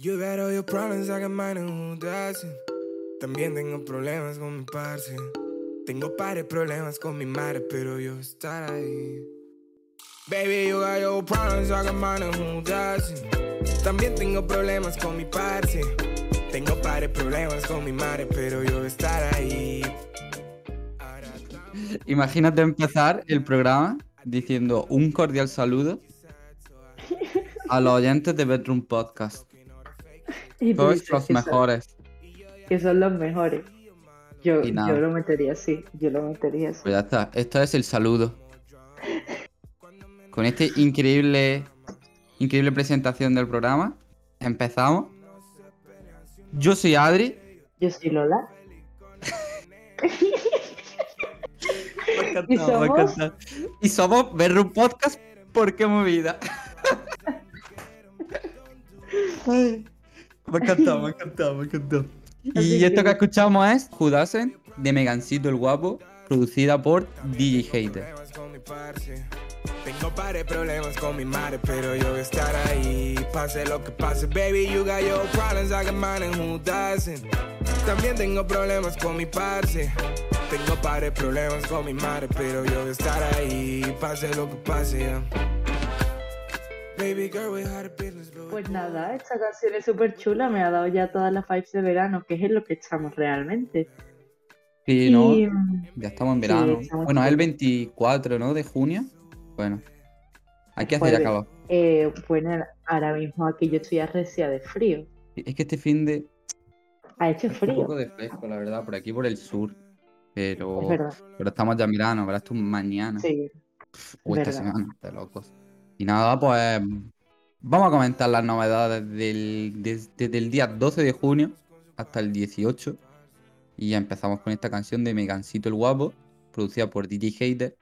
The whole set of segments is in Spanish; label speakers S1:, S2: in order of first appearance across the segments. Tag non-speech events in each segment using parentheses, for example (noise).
S1: You got all your problems, I got mine, and who doesn't? También tengo problemas con mi parce. Tengo pares problemas con mi madre, pero yo estar ahí. Baby, you got your problems, I got mine, and who doesn't? También tengo problemas con mi parce. Tengo pares problemas con mi madre, pero yo estar ahí.
S2: Imagínate empezar el programa diciendo un cordial saludo (laughs) a los oyentes de Bedroom Podcast.
S3: Y
S2: los
S3: que son-
S2: mejores.
S3: que son los mejores. Yo, yo lo metería así, yo lo metería así.
S2: Pues ya está, esto es el saludo. Con esta increíble, increíble presentación del programa, empezamos. Yo soy Adri.
S3: Yo soy Lola. (laughs) (laughs)
S2: Me
S3: ¿Y somos?
S2: Y somos Bedroom Podcast porque movida. (laughs) Ay, me ha encantado, me ha encantado, me.
S3: Así
S2: Y esto
S3: que-
S2: que escuchamos es Judasen de Megancito el Guapo, producida por DJ Hater.
S1: Tengo pares problemas con mi madre, pero yo voy a estar ahí. Pase lo que pase, baby, you got your problems, I got mine, and who doesn't? También tengo problemas con mi parce. Tengo pares problemas con mi madre, pero yo voy a estar ahí. Pase lo que pase, yeah.
S3: Pues nada, esta canción es súper chula, me ha dado ya todas las vibes de verano, que es en lo que estamos realmente.
S2: Sí, ¿no?
S3: Y, mm,
S2: Ya estamos en
S3: Sí,
S2: verano.
S3: estamos
S2: bueno, es el 24, ¿no? De junio. Bueno. Aquí hace ya
S3: Jueves.
S2: calor.
S3: eh, bueno, ahora mismo aquí yo estoy arrecia de frío.
S2: Es que este fin de.
S3: Ha hecho
S2: Un
S3: frío,
S2: poco de fresco, la verdad, por aquí por el sur. Pero.
S3: es verdad.
S2: Pero estamos ya en verano, verás tú mañana.
S3: Sí,
S2: o esta
S3: verdad.
S2: semana, de locos. Y nada, pues. Vamos a comentar las novedades del, des- desde el día 12 de junio hasta el 18. Y ya empezamos con esta canción de Megancito el Guapo, producida por DJ Hater.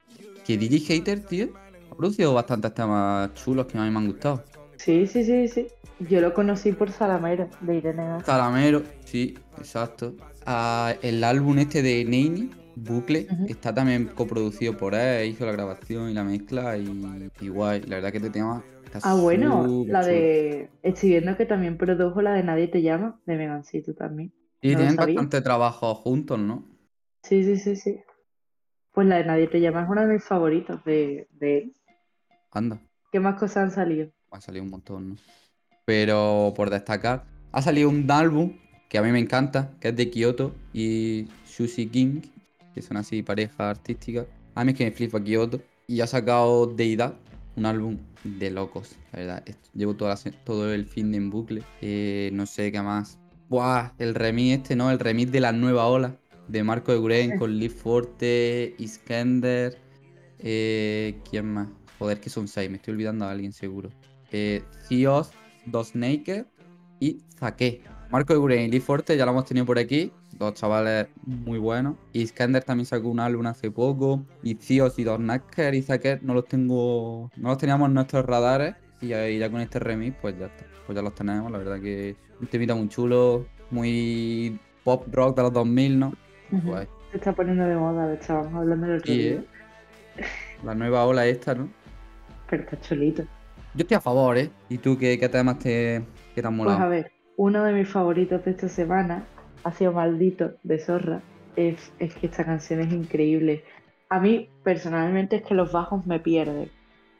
S2: Que DJ Hater, tío, ha producido bastantes temas chulos que a mí me han gustado.
S3: sí, sí, sí, sí. Yo lo conocí por Salamero, de Irene Gas.
S2: Calamero, sí, exacto. Ah, el álbum este de Neini, Bucle,
S3: Ujú.
S2: está también coproducido por él, hizo la grabación y la mezcla y, y guay. La verdad que este tema está
S3: Ah, bueno, la
S2: chulo.
S3: de. Estoy viendo que también produjo la de Nadie te llama, de Megancito también.
S2: Sí,
S3: no lo
S2: tienen bastante trabajo juntos, ¿no?
S3: Sí, sí, sí, sí. Pues la de Nadie te llama es una de mis favoritas de, de él.
S2: Anda,
S3: ¿Qué más cosas han salido?
S2: ha salido un montón, ¿no? Pero por destacar, ha salido un álbum que a mí me encanta, que es de Kyoto y Sushi King, que son así parejas artísticas. A mí es que me flipa Kyoto. Y ha sacado Deidad, un álbum de locos, la verdad. Llevo toda todo el fin de en bucle. Eh, no sé qué más. Buah, el remix este, ¿no? El remix de la nueva ola de Marco de Guren con Liv Forte, Iskender. Eh, ¿Quién más? Joder, que son seis, me estoy olvidando a alguien seguro. Eh, Dos Naked y Zaque. Marco de Guren y Liv Forte ya lo hemos tenido por aquí. Dos chavales muy buenos. Iskender también sacó un álbum hace poco. Y Cios y Dos Naked y Zaque no los tengo. No los teníamos en nuestros radares. Y ya, y ya con este remix, pues ya está. Pues ya los tenemos. La verdad que un temita muy chulo. Muy pop rock de los 2000, ¿no?
S3: Ujú.
S2: Guay.
S3: Se está poniendo de moda, estábamos hablando el otro
S2: Sí,
S3: día.
S2: La nueva ola esta, ¿no?
S3: Pero está chulito.
S2: Yo estoy a favor, ¿eh? ¿Y tú qué, qué temas te, que te han
S3: Pues a
S2: molado?
S3: ver, uno de mis favoritos de esta semana ha sido Maldito de Zorra. Es, es que esta canción es increíble. A mí, personalmente, es que los bajos me pierden.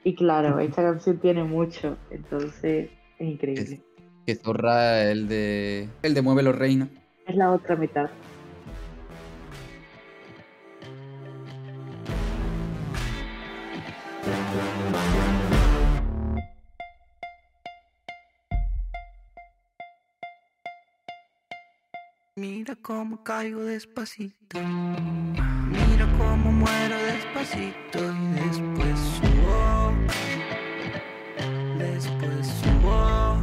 S3: Y claro, esta canción tiene mucho, entonces es increíble.
S2: Que Zorra el de. El de Mueve los Reinos.
S3: Es la otra mitad.
S1: Cómo caigo despacito. Mira cómo muero despacito y después subo. Después subo.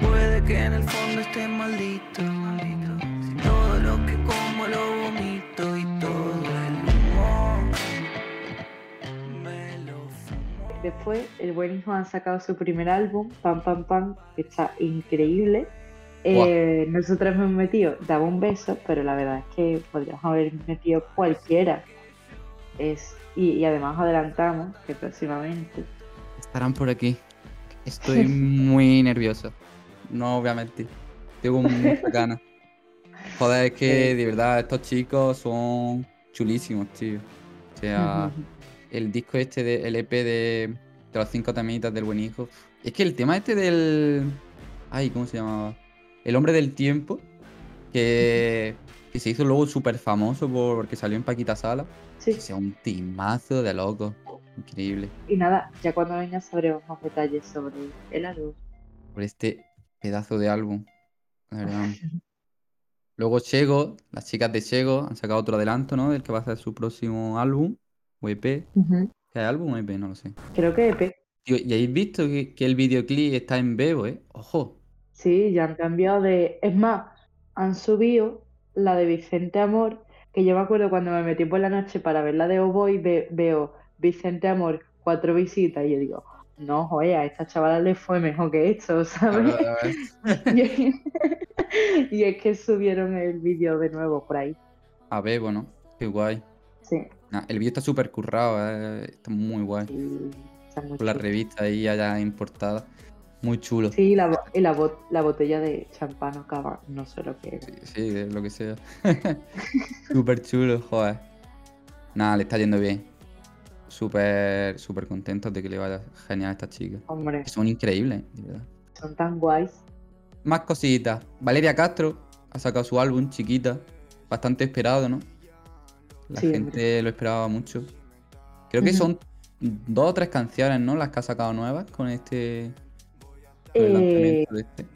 S1: Puede que en el fondo esté maldito. Si todo lo que como lo vomito y todo el humo me lo fumo.
S3: Después, el buen hijo han sacado su primer álbum, Pam Pam Pam, que está increíble. Eh, nosotros hemos metido Daba un beso, pero la verdad es que podríamos haber metido cualquiera. Es, y, y además adelantamos que próximamente
S2: Estarán por aquí. Estoy (laughs) muy nervioso. No voy a mentir. Tengo muchas (laughs) ganas. Joder, es que de verdad estos chicos son chulísimos, tío. O sea, el disco este, de, el EP de, de los cinco temitas del buen hijo. Es que el tema este del. Ay, ¿cómo se llamaba? El hombre del tiempo. Que, que se hizo luego súper famoso por- porque salió en Paquita Sala.
S3: Sí.
S2: O sea, un timazo de loco. Increíble.
S3: Y nada, ya cuando venga sabremos más detalles sobre el álbum.
S2: Por este pedazo de álbum. La verdad. (laughs) Luego Chego, las chicas de Chego han sacado otro adelanto, ¿no? Del que va a ser su próximo álbum. O EP. ¿Qué álbum o EP? No lo sé.
S3: Creo que EP.
S2: Tío, ¿y habéis visto que, que el videoclip está en Bebo, eh? Ojo.
S3: Sí, ya han cambiado de. Es más, han subido la de Vicente Amor, que yo me acuerdo cuando me metí por la noche para ver la de Oboy, ve- veo Vicente Amor, cuatro visitas, y yo digo, no, joder, a esta chavala le fue mejor que esto, (laughs) ¿sabes? (laughs) Y, (laughs) y es que subieron el vídeo de nuevo por ahí.
S2: A Bebo, ¿no? Qué guay.
S3: Sí,
S2: Nah, el vídeo está súper currado, eh, Está muy guay.
S3: está muy
S2: Con la revista ahí allá importada. Muy chulo.
S3: Sí, la, y la, bot- la botella de champán o cava, no sé lo que es.
S2: Sí, sí, de lo que sea. (laughs) Súper chulo, joder. Nada, le está yendo bien. Súper, súper contentos de que le vaya genial a esta chica.
S3: Hombre,
S2: Son increíbles, de verdad.
S3: son tan guays.
S2: Más cositas. Valeria Castro ha sacado su álbum, chiquita. Bastante esperado, ¿no? La
S3: Sí,
S2: gente lo esperaba mucho. Creo que son dos o tres canciones, ¿no? Las que ha sacado nuevas con este. El
S3: Eh,
S2: lanzamiento de este.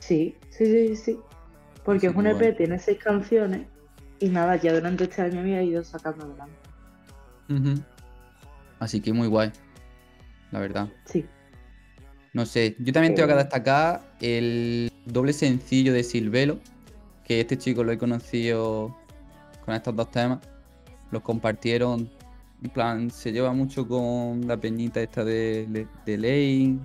S3: Sí, sí, sí, sí. Porque es un EP, tiene seis canciones y nada, ya durante este año había ido sacando adelante.
S2: Ujú. Así que muy guay. La verdad.
S3: Sí,
S2: No sé, yo también tengo que
S3: Eh.
S2: destacar el doble sencillo de Silvelo, que este chico lo he conocido con estos dos temas. Los compartieron, en plan, se lleva mucho con la peñita esta de, de, de Lane,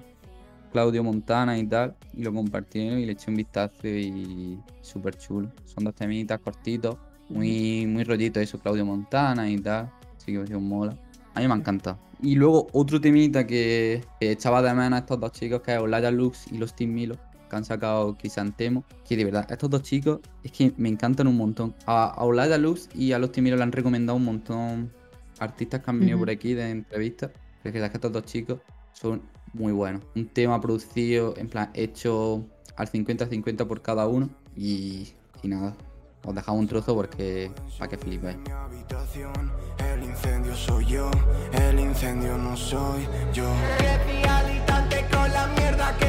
S2: Claudio Montana y tal, y lo compartieron y le eché un vistazo y súper chulo. Son dos temitas cortitos, muy, muy rollito eso, Claudio Montana y tal, así que me mola. A mí me ha encantado. Y luego otro temita que, echaba de menos a estos dos chicos, que es Olaya Lux y los Team Milo, que han sacado Crisantemo. Que de verdad, estos dos chicos es que me encantan un montón. A, a Olaya Lux y a los Team Milo le han recomendado un montón artistas que han venido por aquí de entrevistas. Pero es que estos dos chicos son muy buenos. Un tema producido, en plan, hecho al 50-50 por cada uno. Y, y nada, os dejamos un trozo porque para que flipáis.
S1: mi habitación. El incendio soy yo, el incendio no soy yo.
S4: Crecía al instante con la mierda que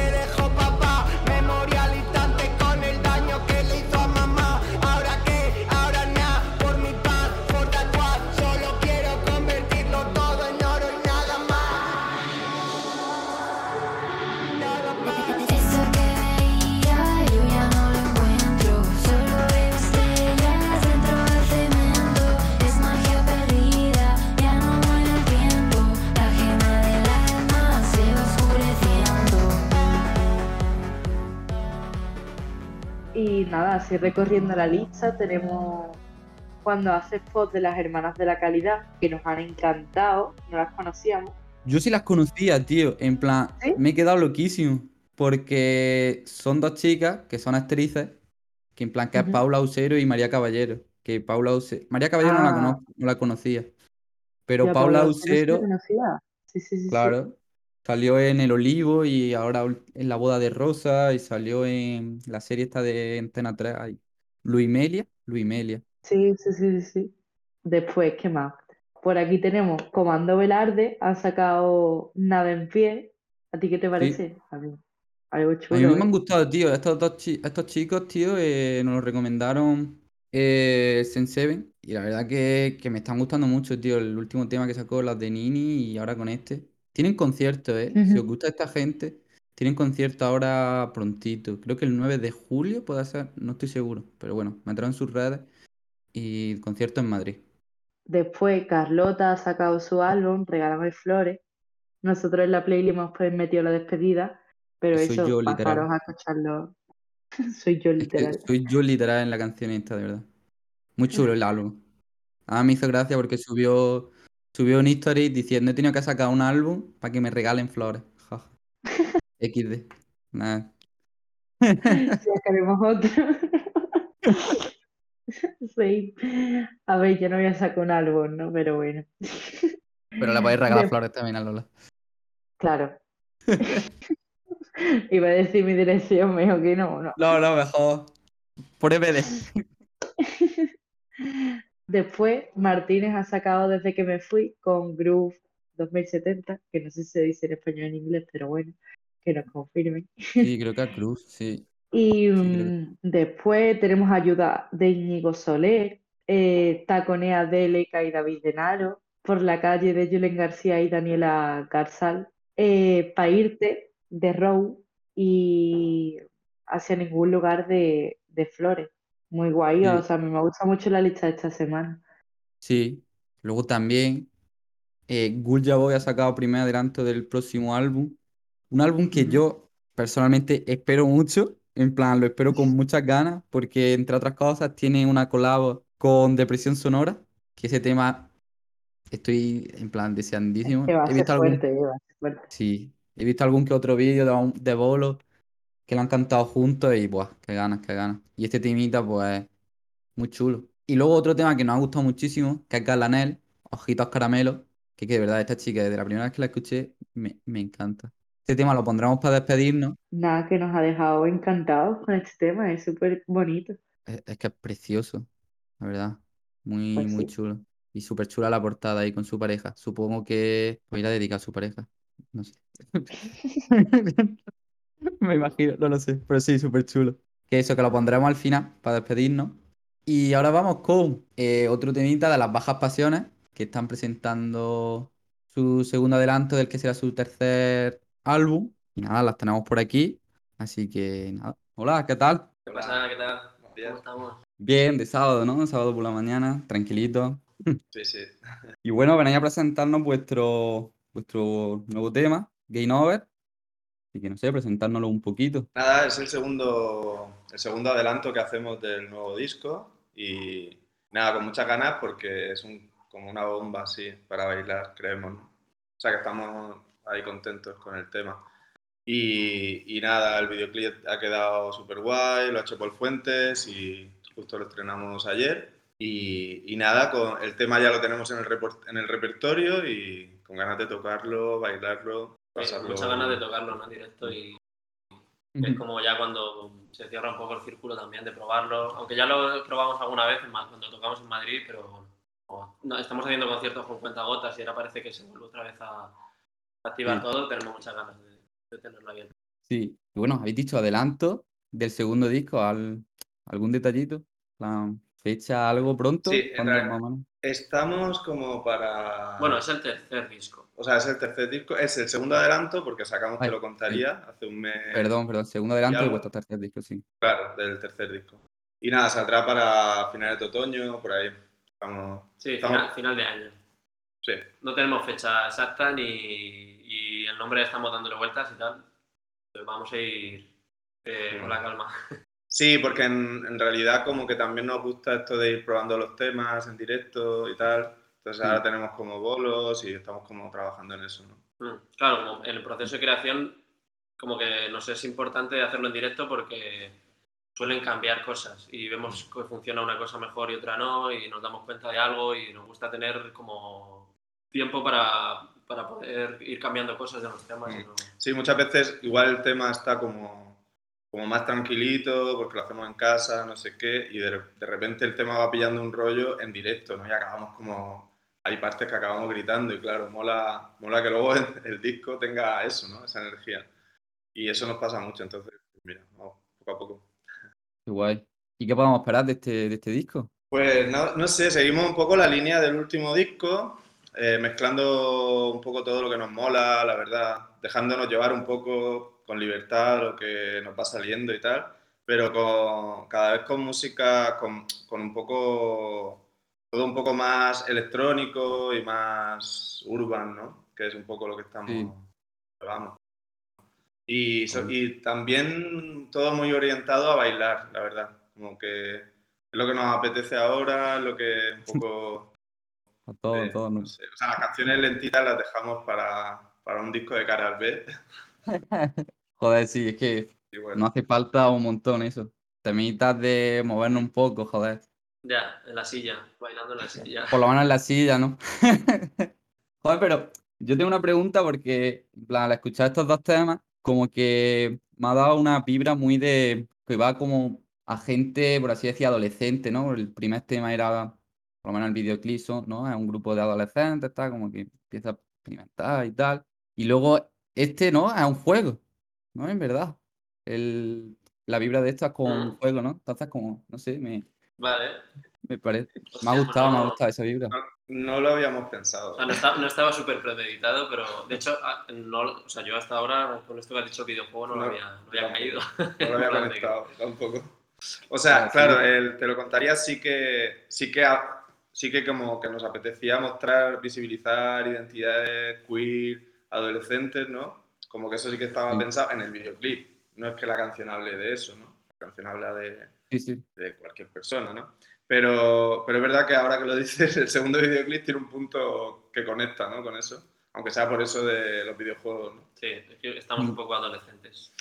S4: Y nada,
S3: así recorriendo la lista tenemos cuando hace spot de las hermanas de la calidad, que nos han encantado, no las conocíamos.
S2: Yo sí las conocía, tío. En plan,
S3: ¿Sí?
S2: me he quedado loquísimo. Porque son dos chicas que son actrices. Que en plan, que es. Paula Usero y María Caballero. Que Paula Usero. María Caballero no, la
S3: Ah.
S2: conozco, no la conocía. Pero Paula
S3: Paula Usero sí la
S2: Usero,
S3: conocía. Sí, sí, sí, sí.
S2: claro, salió en El Olivo y ahora ul- en La Boda de Rosa. Y salió en la serie esta de Antena 3. ay, Luimelia. Luimelia.
S3: Sí, sí, sí, sí, sí. Después, ¿qué más? Por aquí tenemos Comando Velarde, ha sacado Nada en pie. ¿A ti qué te parece? A mí, algo
S2: A mí
S3: chulo,
S2: me
S3: ¿eh?
S2: han gustado, tío. Estos dos chi- estos chicos, tío, eh, nos lo recomendaron eh, Senseven. Y la verdad que, que me están gustando mucho, tío. El último tema que sacó, las de Nini, y ahora con este. Tienen concierto, ¿eh? Si os gusta esta gente, tienen concierto ahora prontito. Creo que el 9 de julio puede ser, no estoy seguro. Pero bueno, me en sus redes. Y el concierto en Madrid.
S3: Después, Carlota ha sacado su álbum, Regálame Flores. Nosotros en la playlist hemos pues metido la despedida, pero
S2: soy
S3: eso,
S2: yo,
S3: pasaros a escucharlo. (laughs) Soy yo,
S2: Es que
S3: literal.
S2: soy yo literal en la canción esta, de verdad. Muy chulo el álbum. Ah, me hizo gracia porque subió, subió un history diciendo he tenido que sacar un álbum para que me regalen flores. XD. Nada.
S3: Si queremos otro. (laughs) Sí. A ver, yo no voy a sacar un álbum, ¿no? Pero bueno.
S2: Pero le podéis regalar flores también a Lola.
S3: Claro. (laughs) Iba a decir mi dirección, me dijo que no, no.
S2: No, no, mejor. Por EPD. (laughs)
S3: Después, Martínez ha sacado desde que me fui con Groove 2070, que no sé si se dice en español o en inglés, pero bueno, que nos confirmen.
S2: Sí, creo que a Cruz, sí. (laughs)
S3: Y mm, después tenemos ayuda de Íñigo Soler, eh, Taconea de Leca y David Denaro, por la calle de Julen García y Daniela Garzal, eh, Pa' irte de Row y hacia ningún lugar de, de Flores. Muy guay, o sea, me gusta mucho la lista de esta semana.
S2: Sí. Luego también eh, Gulja Boy ha sacado primer adelanto del próximo álbum. Un álbum que yo personalmente espero mucho. En plan, lo espero con muchas ganas porque, entre otras cosas, tiene una collab con Depresión Sonora, que ese tema estoy, en plan, deseandísimo.
S3: Que va a
S2: He
S3: ser
S2: visto algún...
S3: fuerte, eh, va a ser fuerte.
S2: Sí, he visto algún que otro vídeo de, de Bolo que lo han cantado juntos y, buah, qué ganas, qué ganas. Y este temita, pues, muy chulo. Y luego otro tema que nos ha gustado muchísimo, que es Galanel, Ojitos Caramelos, que, que de verdad esta chica, desde la primera vez que la escuché, me, me encanta. Este tema lo pondremos para despedirnos.
S3: Nada, que nos ha dejado encantados con este tema, es súper bonito.
S2: Es, es que es precioso, la verdad. Muy,
S3: Pues
S2: muy
S3: sí.
S2: chulo. Y súper chula la portada ahí con su pareja. Supongo que pues irá dedicada a su pareja. No sé. (laughs) (laughs) (laughs) Me imagino, no lo sé. Pero sí, súper chulo. Que eso, que lo pondremos al final para despedirnos. Y ahora vamos con eh, otro temita de las bajas pasiones, que están presentando su segundo adelanto del que será su tercer álbum. Y nada, las tenemos por aquí. Así que nada. Hola, ¿qué tal?
S5: ¿Qué pasa? ¿Qué tal? ¿Cómo estamos?
S2: Bien, de sábado, ¿no? Sábado por la mañana, tranquilito. (laughs)
S5: Sí, sí.
S2: Y bueno, venía a presentarnos vuestro, vuestro nuevo tema, Game Over. Así que no sé, presentárnoslo un poquito.
S5: Nada, es el segundo, el segundo adelanto que hacemos del nuevo disco y nada, con muchas ganas porque es un, como una bomba así para bailar, creemos, ¿no? O sea que estamos ahí contentos con el tema. Y, y nada, el videoclip ha quedado súper guay, lo ha hecho Paul Fuentes y justo lo estrenamos ayer. Y, y nada, con, el tema ya lo tenemos en el, report- en el repertorio y con ganas de tocarlo, bailarlo, pasarlo.
S6: Muchas ganas de tocarlo ¿no? en directo y es como ya cuando se cierra un poco el círculo también de probarlo, aunque ya lo probamos alguna vez cuando tocamos en Madrid, pero bueno, no, estamos haciendo conciertos con cuentagotas y ahora parece que se vuelve otra vez a activar
S2: Sí.
S6: todo, tenemos muchas ganas de, de tenerlo abierto.
S2: Sí. Y bueno, habéis dicho adelanto del segundo disco, ¿al- ¿algún detallito? ¿La fecha algo pronto?
S5: Sí, en
S2: ¿Cuándo
S5: Estamos como para.
S6: Bueno, es el tercer disco.
S5: O sea, es el tercer disco. Es el segundo adelanto porque sacamos
S2: Ay,
S5: Te lo contaría hace un mes.
S2: Perdón, perdón, segundo adelanto de
S5: algo.
S2: vuestro tercer disco, sí.
S5: Claro, del tercer disco. Y nada, saldrá para finales de otoño, por ahí. Estamos.
S6: Sí,
S5: estamos-
S6: final, final de año.
S5: Sí.
S6: No tenemos fecha exacta ni y el nombre estamos dándole vueltas y tal. Pero vamos a ir eh, con la calma.
S5: Sí, porque en, en realidad como que también nos gusta esto de ir probando los temas en directo y tal. Entonces ahora
S2: Mm.
S5: tenemos como bolos y estamos como trabajando en eso, ¿no?
S6: Mm, Claro, como en el proceso de creación, como que nos es importante hacerlo en directo porque suelen cambiar cosas y vemos que funciona una cosa mejor y otra no y nos damos cuenta de algo y nos gusta tener como tiempo para, para poder ir cambiando cosas de los temas. y no-
S5: Sí, muchas veces igual el tema está como, como más tranquilito porque lo hacemos en casa, no sé qué, y de, de repente el tema va pillando un rollo en directo, ¿no? Y acabamos como... Hay partes que acabamos gritando y claro, mola, mola que luego (laughs) el, el disco tenga eso, ¿no? Esa energía. Y eso nos pasa mucho, entonces, mira, vamos, poco a poco.
S2: Guay. ¿Y qué podemos esperar de este, de este disco?
S5: Pues no, no sé, seguimos un poco la línea del último disco, eh, mezclando un poco todo lo que nos mola, la verdad, dejándonos llevar un poco con libertad lo que nos va saliendo y tal, pero con, cada vez con música, con, con un poco, todo un poco más electrónico y más urban, ¿no? Que es un poco lo que estamos,
S2: Sí.
S5: vamos. Y, y también todo muy orientado a bailar, la verdad, como que es lo que nos apetece ahora, lo que un poco... (laughs)
S2: A todo,
S5: eh,
S2: todo,
S5: no
S2: ¿no?
S5: sé, O sea, las canciones lentitas las dejamos para, para un disco de cara al B, (laughs)
S2: Joder, sí, es que
S5: bueno,
S2: no hace falta un montón eso. Temitas de movernos un poco, joder.
S6: Ya, en la silla, bailando en la silla.
S2: Por lo menos en la silla, ¿no? (laughs) Joder, pero yo tengo una pregunta porque, en plan, al escuchar estos dos temas, como que me ha dado una vibra muy de que va como a gente, por así decir, adolescente, ¿no? El primer tema era, por lo menos el videoclip, ¿no? Es un grupo de adolescentes, está como que empieza a experimentar y tal. Y luego este, ¿no? Es un juego, ¿no? En verdad. El, la vibra de esto es como un
S6: Mm.
S2: juego, ¿no? Entonces, como, no sé, me,
S6: Vale.
S2: me parece. Me ha
S6: pues
S2: gustado, me ha
S6: no-
S2: gustado esa vibra.
S5: no, no lo habíamos pensado.
S6: O sea, no, está- no estaba súper premeditado, pero de hecho, ah, no, o sea, yo hasta ahora, con esto que has dicho videojuego, no, lo
S5: No,
S6: había, no había
S5: tampoco.
S6: caído.
S5: No lo (laughs) había conectado tampoco. O sea,
S2: sí.
S5: claro, el- te lo contaría sí que sí que sí que como que nos apetecía mostrar, visibilizar identidades queer, adolescentes, ¿no? Como que eso sí que estaba
S2: Sí.
S5: pensado en el videoclip. No es que la canción hable de eso, ¿no? La canción habla de,
S2: Sí, sí.
S5: de cualquier persona, ¿no? Pero, pero es verdad que ahora que lo (laughs) dices, el segundo videoclip tiene un punto que conecta, ¿no? Con eso. Aunque sea por eso de los videojuegos, ¿no?
S6: Sí, es que estamos un poco adolescentes.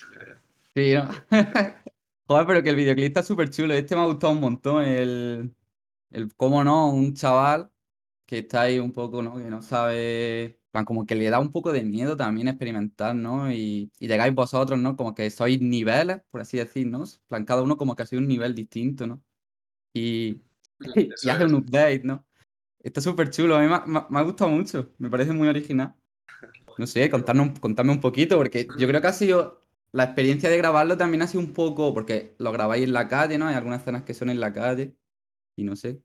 S2: Sí, ¿no? (laughs) Joder, pero que el videoclip está súper chulo. Este me ha gustado un montón. El, el, cómo no, un chaval que está ahí un poco, ¿no? Que no sabe, como que le da un poco de miedo también experimentar, ¿no? Y, y llegáis vosotros, ¿no? Como que sois niveles, por así decir, ¿no? Plan, cada uno como que hace un nivel distinto, ¿no? Y, (laughs) y hace un update, ¿no? Está súper chulo, a mí me, ha- me ha- me ha gustado mucho, me parece muy original. No sé, contarnos, contadme un poquito, porque yo creo que ha sido, la experiencia de grabarlo también ha sido un poco, porque lo grabáis en la calle, ¿no? Hay algunas escenas que son en la calle, y no sé,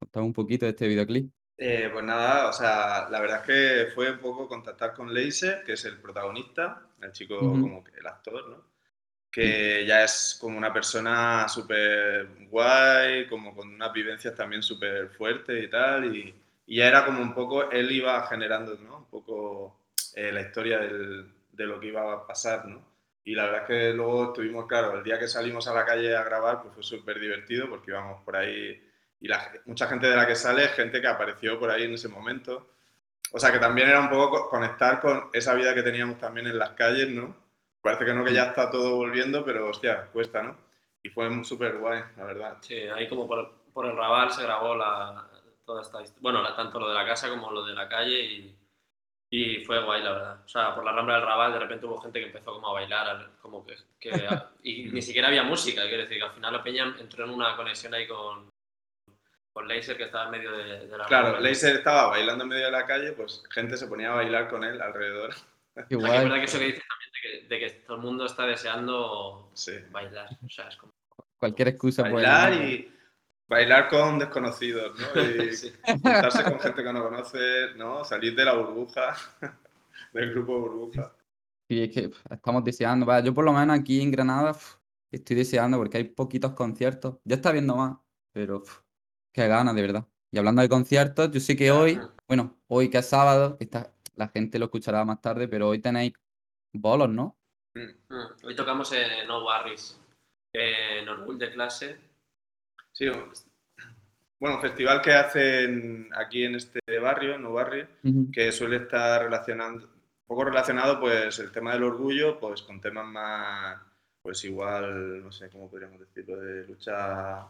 S2: contadme un poquito de este videoclip.
S5: Eh, pues nada, o sea, la verdad es que fue un poco contactar con Laser, que es el protagonista, el chico
S2: Ujú.
S5: como que el actor, ¿no? Que ya es como una persona súper guay, como con unas vivencias también súper fuertes y tal, y, y ya era como un poco, él iba generando, ¿no? Un poco eh, la historia del- de lo que iba a pasar, ¿no? Y la verdad es que luego estuvimos, claro, el día que salimos a la calle a grabar, pues fue súper divertido porque íbamos por ahí y la, mucha gente de la que sale es gente que apareció por ahí en ese momento. O sea que también era un poco co- conectar con esa vida que teníamos también en las calles, ¿no? Parece que no, que ya está todo volviendo, pero hostia, cuesta, ¿no? Y fue súper guay, la verdad.
S6: Sí, ahí como por, por el Raval se grabó la, toda esta Bueno, la- tanto lo de la casa como lo de la calle y, y fue guay, la verdad. O sea, por la Rambla del Raval de repente hubo gente que empezó como a bailar, como que... que- y ni siquiera había música, quiero decir, que al final la peña entró en una conexión ahí con, con Laser que estaba en medio de, de la
S5: Claro,
S6: Rambla.
S5: Laser estaba bailando en medio de la calle, pues gente se ponía a bailar con él alrededor. (laughs)
S6: Que es verdad que eso que dices también de que, de que todo el mundo está deseando
S5: Sí.
S6: bailar. O sea, es como...
S2: Cualquier excusa puede
S5: Bailar y bailar con desconocidos, ¿no? (laughs) Y
S6: Sí.
S5: juntarse con gente que no conoces, ¿no? Salir de la burbuja, (laughs) del grupo burbuja.
S2: Sí, es que estamos deseando. Yo por lo menos aquí en Granada pf, estoy deseando porque hay poquitos conciertos. Ya está viendo más, pero pf, qué ganas, de verdad. Y hablando de conciertos, yo sé que hoy, bueno, hoy que es sábado, esta, la gente lo escuchará más tarde, pero hoy tenéis bolos, ¿no?
S6: Mm, Hoy tocamos en No Worries, en Orgullo de clase.
S5: Sí, bueno, un festival que hacen aquí en este barrio, no barrio,
S2: Ujú.
S5: que suele estar relacionando, un poco relacionado pues el tema del orgullo pues con temas más, pues igual, no sé cómo podríamos decirlo, de lucha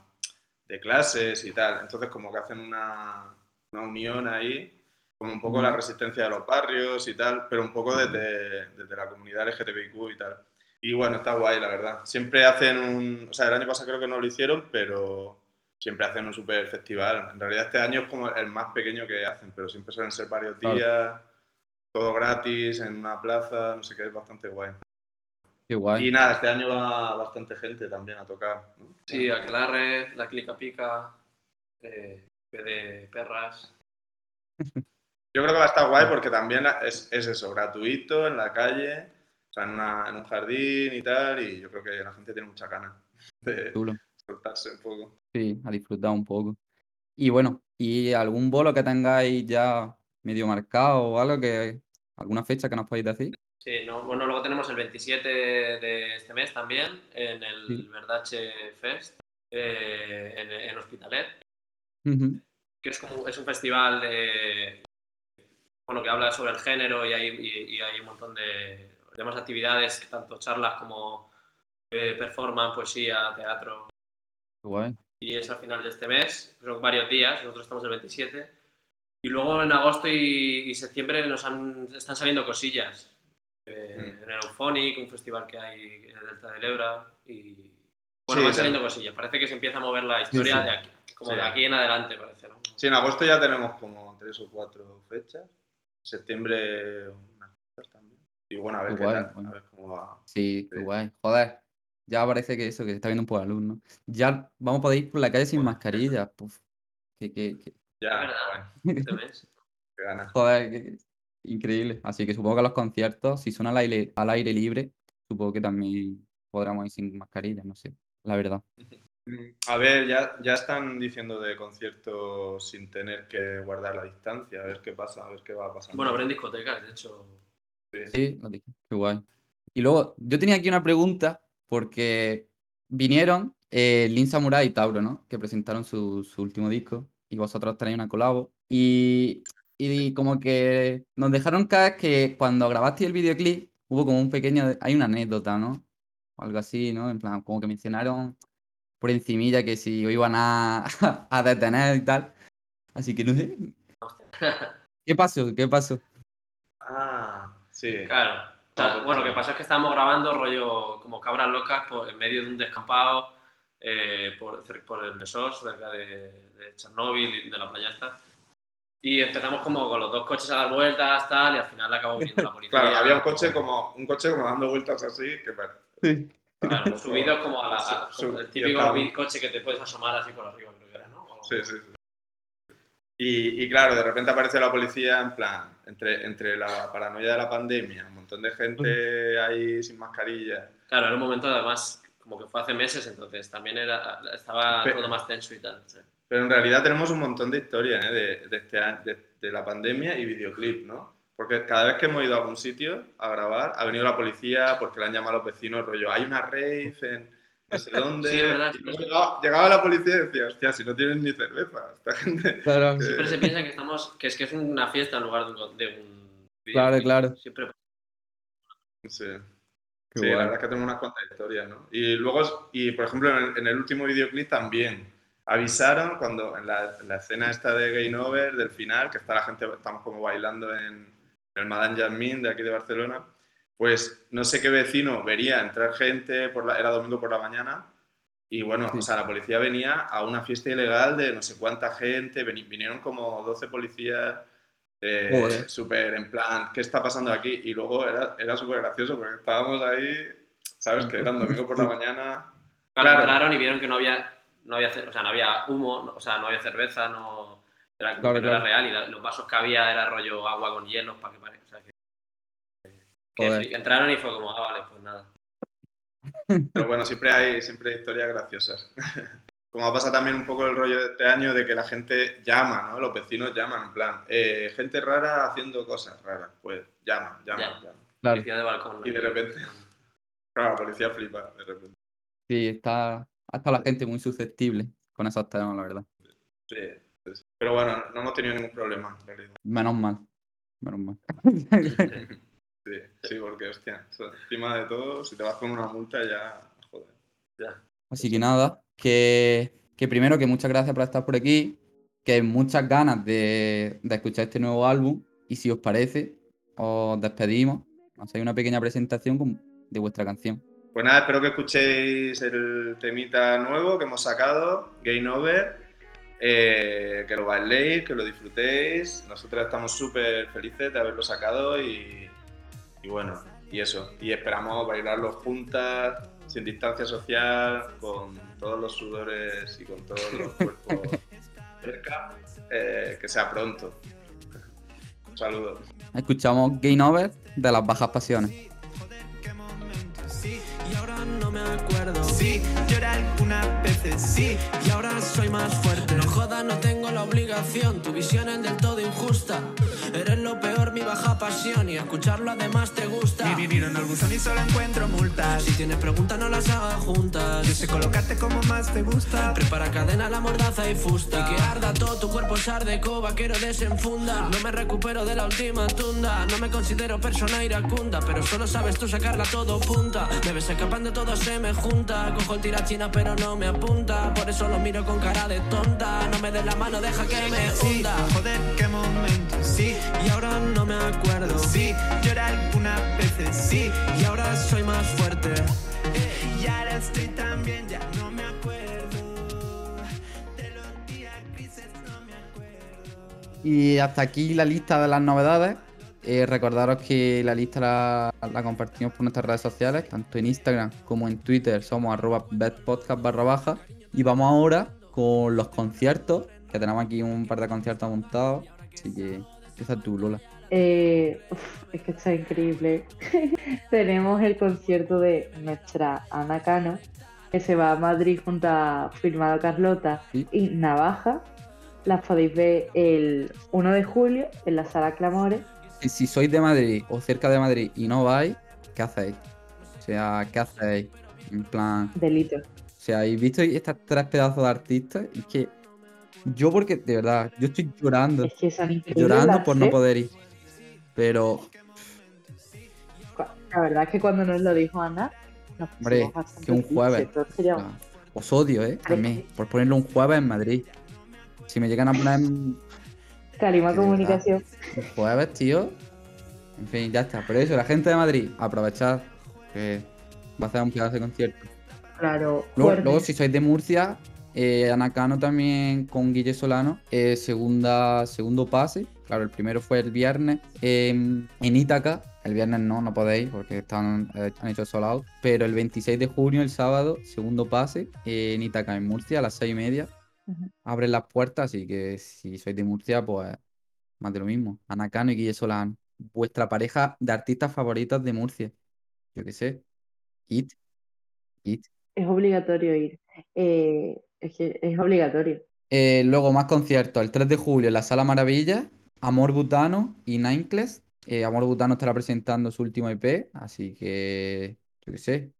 S5: de clases y tal. Entonces como que hacen una, una unión ahí, como un poco la resistencia de los barrios y tal, pero un poco desde, desde la comunidad LGTBIQ y tal. Y bueno, está guay, la verdad. Siempre hacen un, o sea, el año pasado creo que no lo hicieron, pero siempre hacen un super festival. En realidad este año es como el más pequeño que hacen, pero siempre suelen ser varios días, todo gratis, en una plaza, no sé qué, es bastante guay.
S2: Qué guay.
S5: Y nada, este año va bastante gente también a tocar. ¿no?
S6: Sí, Aquelarre, La Clica Pica, eh, P de Perras.
S5: Yo creo que va a estar guay porque también es, es eso, gratuito, en la calle, o sea, en, una- en un jardín y tal, y yo creo que la gente tiene mucha ganas de
S2: Chulo.
S5: soltarse un poco.
S2: Sí, a disfrutar un poco. Y bueno, ¿y algún bolo que tengáis ya medio marcado o algo que, alguna fecha que nos podáis decir?
S6: Sí, no, bueno, luego tenemos el 27 de este mes también, en el
S2: Sí.
S6: Verdache Fest, eh, en, en Hospitalet, que es, como, es un festival de, bueno, que habla sobre el género y hay, y, y hay un montón de tenemos actividades, tanto charlas como eh, performance, poesía, teatro,
S2: guay.
S6: y es al final de este mes, son varios días, nosotros estamos el 27. Y luego en agosto y, y septiembre nos han- están saliendo cosillas. Eh,
S5: Mm.
S6: En el Euphonic, un festival que hay en el Delta del Ebra. Y
S5: Sí,
S6: bueno, van
S5: sí.
S6: saliendo cosillas. Parece que se empieza a mover la historia
S2: sí.
S6: de aquí, como
S5: Sí.
S6: de aquí en adelante, parece. ¿no?
S5: Sí, en agosto ya tenemos como tres o cuatro fechas. En septiembre unas cosas también. Y bueno, a ver
S2: Qué
S5: tal,
S2: bueno.
S5: a ver cómo va.
S2: Sí, guay. Joder. Ya parece que eso, que se está viendo un poco la luz, ¿no? Ya vamos a poder ir por la calle sin
S5: Joder.
S2: mascarilla. Puf.
S5: Ya,
S6: verdad. (laughs)
S5: bueno,
S6: Este mes.
S5: qué ganas.
S2: Joder, qué- increíble. Así que supongo que los conciertos, si son al aire, al aire libre, supongo que también podremos ir sin mascarilla, no sé. La verdad. (laughs)
S5: A ver, ya, ya están diciendo de conciertos sin tener que guardar la distancia, a ver qué pasa, a ver qué va pasando.
S6: Bueno, habrá en discotecas, de hecho.
S2: Sí, lo dije. Qué guay. Y luego, yo tenía aquí una pregunta, porque vinieron eh, Lin Samurai y Tauro, ¿no? Que presentaron su, su último disco, y vosotros tenéis una colabo. Y, y como que nos dejaron caer que cuando grabasteis el videoclip, hubo como un pequeño, hay una anécdota, ¿no? O algo así, ¿no? En plan, como que mencionaron por encimilla que si os iban a, (laughs) a detener y tal. Así que no sé. ¿Qué pasó? ¿Qué pasó?
S5: Ah, sí.
S6: Claro. O sea, bueno, lo que pasa es que estábamos grabando rollo como cabras locas por, en medio de un descampado eh, por el Besós, cerca de, de Chernóbil y de la playa esta. Y empezamos como con los dos coches a dar vueltas, tal, y al final acabó viniendo la policía.
S5: Claro, había un coche como un coche como dando vueltas así, que bueno,
S2: Sí.
S6: Claro, (laughs) subidos como a la, a-
S5: Su-
S6: como el
S5: y
S6: típico coche que te puedes asomar así por arriba, creo que era, ¿no? O-
S5: Sí, sí, sí. Y, y claro, de repente aparece la policía en plan, entre, entre la paranoia de la pandemia, un montón de gente ahí sin mascarilla.
S6: Claro, era un momento además como que fue hace meses, entonces también era, estaba todo más tenso y tal. sí.
S5: Pero en realidad tenemos un montón de historias ¿eh? de, de este de, de la pandemia y videoclip, ¿no? Porque cada vez que hemos ido a algún sitio a grabar, ha venido la policía porque le han llamado a los vecinos, rollo, hay una rave en no sé (laughs) dónde.
S6: Sí, es verdad,
S5: Y
S6: sí,
S5: luego
S6: sí.
S5: llegaba, llegaba la policía y decía, hostia, si no tienen ni cerveza, esta gente.
S2: Claro.
S5: que-
S6: Siempre se piensa que estamos, que es que es una fiesta en lugar de un, de un
S2: Claro, claro.
S6: Siempre
S5: Sí.
S2: Qué
S5: Sí, la verdad es que tenemos unas cuantas historias, ¿no? Y luego, y por ejemplo, en el, en el último videoclip también avisaron cuando en la, en la escena esta de Game Over, del final, que está la gente, estamos como bailando en el Madame Jasmine de aquí de Barcelona, pues no sé qué vecino vería entrar gente, por la, era domingo por la mañana, y bueno,
S2: Sí.
S5: o sea, la policía venía a una fiesta ilegal de no sé cuánta gente, veni- vinieron como 12 policías eh, súper en plan, ¿qué está pasando aquí? Y luego era, era súper gracioso porque estábamos ahí, ¿sabes? Que era domingo por la (laughs) mañana.
S6: Claro,
S5: Claro.
S6: entraron y vieron que no había, no había, o sea, no había humo, no- o sea, no había cerveza, no era,
S2: Claro,
S6: no era real y la- los vasos que había era rollo agua con hielo para que pare. O sea, que, entraron y fue como, ah, vale, pues nada. (laughs)
S5: Pero bueno, siempre hay, siempre hay historias graciosas. (laughs) Como ha pasado también un poco el rollo de este año de que la gente llama, ¿no? Los vecinos llaman, en plan, eh, gente rara haciendo cosas raras. Pues llaman, llaman,
S6: Ya.
S5: llaman.
S2: Claro.
S6: Policía de balcón.
S5: Y de repente- (laughs) Claro, la policía flipa, de repente.
S2: Sí, está, está la gente muy susceptible con esos temas, la verdad.
S5: Sí. Pero bueno, no hemos tenido ningún problema, en realidad.
S2: Menos mal. Menos mal. (laughs)
S5: Sí, sí, porque, hostia, encima de todo, si te vas con una multa ya, joder.
S2: Así que nada, que, que primero que muchas gracias por estar por aquí, que muchas ganas de, de escuchar este nuevo álbum y si os parece, os despedimos, hacéis una pequeña presentación de vuestra canción.
S5: Pues nada, espero que escuchéis el temita nuevo que hemos sacado, Game Over, eh, que lo bailéis, que lo disfrutéis. Nosotros estamos súper felices de haberlo sacado y, y bueno, y eso. Y esperamos bailarlo juntas, sin distancia social, con todos los sudores y con todos los (laughs) cuerpos cerca. eh, que sea pronto. Un saludo.
S2: Escuchamos Game Over de las bajas pasiones.
S4: Sí,
S7: lloré algunas veces, sí, y ahora soy más fuerte. Jodas, no tengo la obligación, tu visión es del todo injusta. Eres lo peor, mi baja pasión, y escucharlo además te gusta.
S8: Y vivir en el buzón y solo encuentro multas.
S7: Si tienes preguntas, no las hagas juntas.
S8: Yo sé colocarte como más te gusta.
S7: Prepara cadena, la mordaza y fusta. Y que arda todo tu cuerpo, sardeco, vaquero desenfunda. No me recupero de la última tunda. No me considero persona iracunda, pero solo sabes tú sacarla todo punta. Me ves escapando, todo se me junta. Cojo el tirachina, pero no me apunta. Por eso lo miro con cara de tonta. No me des la mano, deja que me
S8: Sí,
S7: hunda.
S8: joder, qué momento, sí,
S7: Y ahora no me acuerdo.
S8: sí, lloré algunas veces, sí,
S7: Y ahora soy más fuerte.
S8: y ahora estoy tan bien, ya no me acuerdo. De los días grises no me acuerdo.
S2: Y hasta aquí la lista de las novedades. Eh, recordaros que la lista la, la compartimos por nuestras redes sociales, tanto en Instagram como en Twitter, somos arroba betpodcast barra baja. Y vamos ahora con los conciertos, que tenemos aquí un par de conciertos montados. Así que empieza tú, Lola.
S3: Eh, uf, es que está increíble. (laughs) Tenemos el concierto de nuestra Ana Cano, que se va a Madrid junto a Firmado Carlota
S2: Sí.
S3: y Navaja. Las podéis ver el 1 de julio en la sala Clamores.
S2: Si, si sois de Madrid o cerca de Madrid y no vais, ¿qué hacéis? O sea, ¿qué hacéis? En plan,
S3: Delito.
S2: O sea, ¿habéis visto estas tres pedazos de artistas? Y es que yo, porque de verdad, yo estoy llorando,
S3: Es que
S2: llorando por no poder ir. Pero,
S3: La verdad es que cuando nos lo dijo Ana, nos
S2: Hombre, que un jueves. os odio, ¿eh? También, por ponerlo un jueves en Madrid. Si me llegan a poner un
S3: Calima. Comunicación.
S2: jueves, tío. En fin, ya está. Por eso, la gente de Madrid, aprovechad que va a hacer un pedazo de concierto.
S3: Claro,
S2: Luego, si sois de Murcia, eh, Anacano también con Guille Solano, eh, segunda, segundo pase. Claro, el primero fue el viernes eh, en Ítaca. El viernes no, no podéis porque están, eh, han hecho sold out. Pero el 26 de junio, el sábado, segundo pase eh, en Ítaca, en Murcia, a las 6 y media.
S3: Ujú.
S2: Abren las puertas, así que si sois de Murcia, pues más de lo mismo. Anacano y Guille Solano. Vuestra pareja de artistas favoritas de Murcia. Yo qué sé. It. It.
S3: Es obligatorio ir. Eh, es que es obligatorio.
S2: Eh, luego más conciertos, el 3 de julio en la Sala Maravilla, Amor Butano y Ninecles. Eh, Amor Butano estará presentando su último EP, así que, yo qué sé.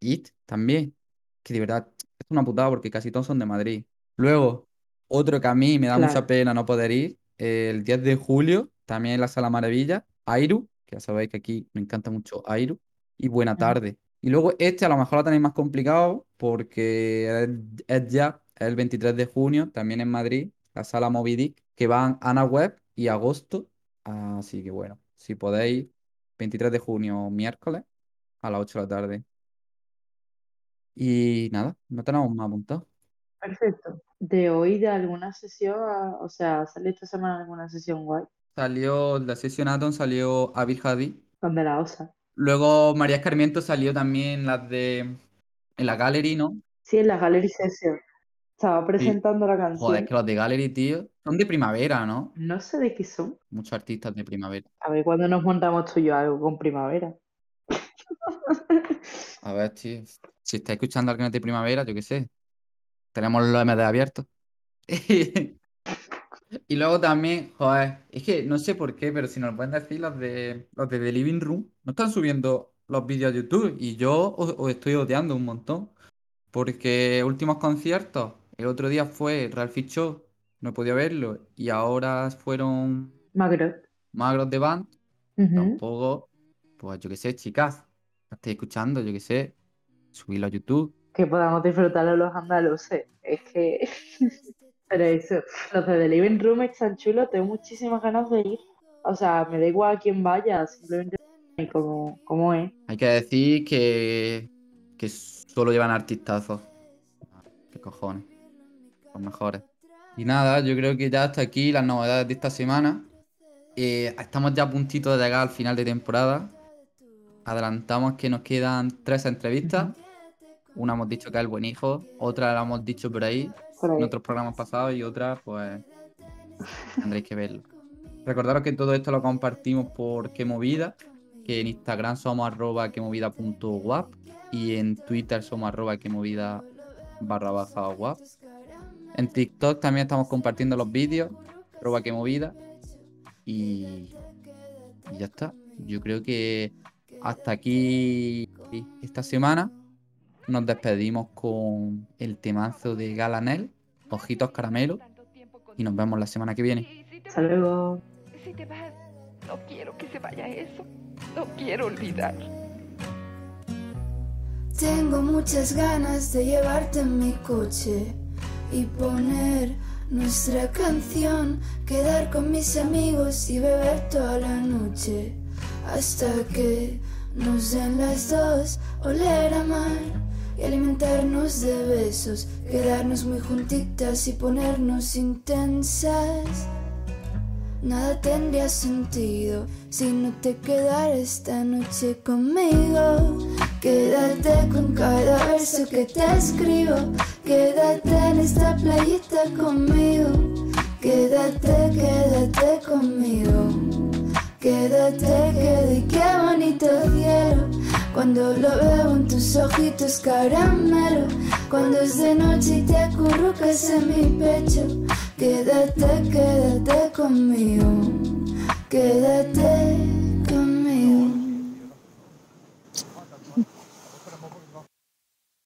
S2: It también, que de verdad es una putada porque casi todos son de Madrid. Luego, otro que a mí me da
S3: Claro.
S2: mucha pena no poder ir, eh, el 10 de julio, también en la Sala Maravilla, Airu, que ya sabéis que aquí me encanta mucho Airu, y Buena. Tarde. Y luego este a lo mejor lo tenéis más complicado porque es, es ya es el 23 de junio, también en Madrid, la sala Moby Dick, que van Ana Web y Agosto. Así que bueno, si podéis, 23 de junio, miércoles, a las 8 de la tarde. Y nada, no tenemos más apuntado.
S3: Perfecto. De hoy, de alguna sesión, o sea, ¿sale esta semana alguna sesión guay?
S2: Salió, la sesión Atom salió Abil Hadi.
S3: Con De La Osa.
S2: Luego María Escarmiento salió también las de en la Gallery, ¿no?
S3: Sí, en la Gallery Session. Estaba presentando la canción.
S2: Joder, es que los de Gallery, tío, son de primavera, ¿no?
S3: No sé de qué son.
S2: Muchos artistas de primavera.
S3: A ver cuándo nos montamos tú y yo algo con primavera.
S2: A ver, tío. Si estáis escuchando alguien de primavera, yo qué sé. Tenemos los MD abiertos. (laughs) Y luego también, joder, es que no sé por qué, pero si nos pueden decir los de los de The Living Room, no están subiendo los vídeos a YouTube y yo os, os estoy odiando un montón. Porque últimos conciertos, el otro día fue Ralphie Show, no he podido verlo, y ahora fueron
S3: Magro.
S2: Magros de Band, tampoco, pues yo qué sé, chicas, ¿la estáis escuchando? Yo qué sé, subirlo a YouTube.
S3: Que podamos disfrutarlo los andaluces. Es que. (laughs) Pero eso, los de The Living Room están chulos, tengo muchísimas ganas de ir. O sea, me da igual a quién vaya, simplemente como, como es.
S2: Hay que decir que, que solo llevan artistazos. ¿Qué cojones? Los mejores. Y nada, yo creo que ya hasta aquí las novedades de esta semana. Eh, estamos ya a puntito de llegar al final de temporada. Adelantamos que nos quedan tres entrevistas. Una hemos dicho que es el buen hijo, otra la hemos dicho por ahí,
S3: Por ahí.
S2: en otros programas pasados, y otra, pues tendréis que verlo. Recordaros que todo esto lo compartimos por Qué Movida, que en Instagram somos arroba quemovida.wap y en Twitter somos arroba quemovida barra baja wap. En TikTok también estamos compartiendo los vídeos, arroba quemovida. Y, y ya está. Yo creo que hasta aquí esta semana nos despedimos con el temazo de Galanel, Ojitos Caramelo, y nos vemos la semana que viene.
S3: Hasta luego.
S9: Si te vas, no quiero que se vaya eso. No quiero olvidar.
S10: Tengo muchas ganas de llevarte en mi coche y poner nuestra canción, quedar con mis amigos y beber toda la noche hasta que nos den las dos, oler a mar y alimentarnos de besos, quedarnos muy juntitas y ponernos intensas. Nada tendría sentido si no te quedaras esta noche conmigo. Quédate con cada verso que te escribo. Quédate en esta playita conmigo. Quédate, quédate conmigo. Quédate, quédate, qué bonito cielo. Cuando lo veo en tus ojitos caramelo. Cuando es de noche y te acurrucas en mi pecho. Quédate, quédate conmigo. Quédate.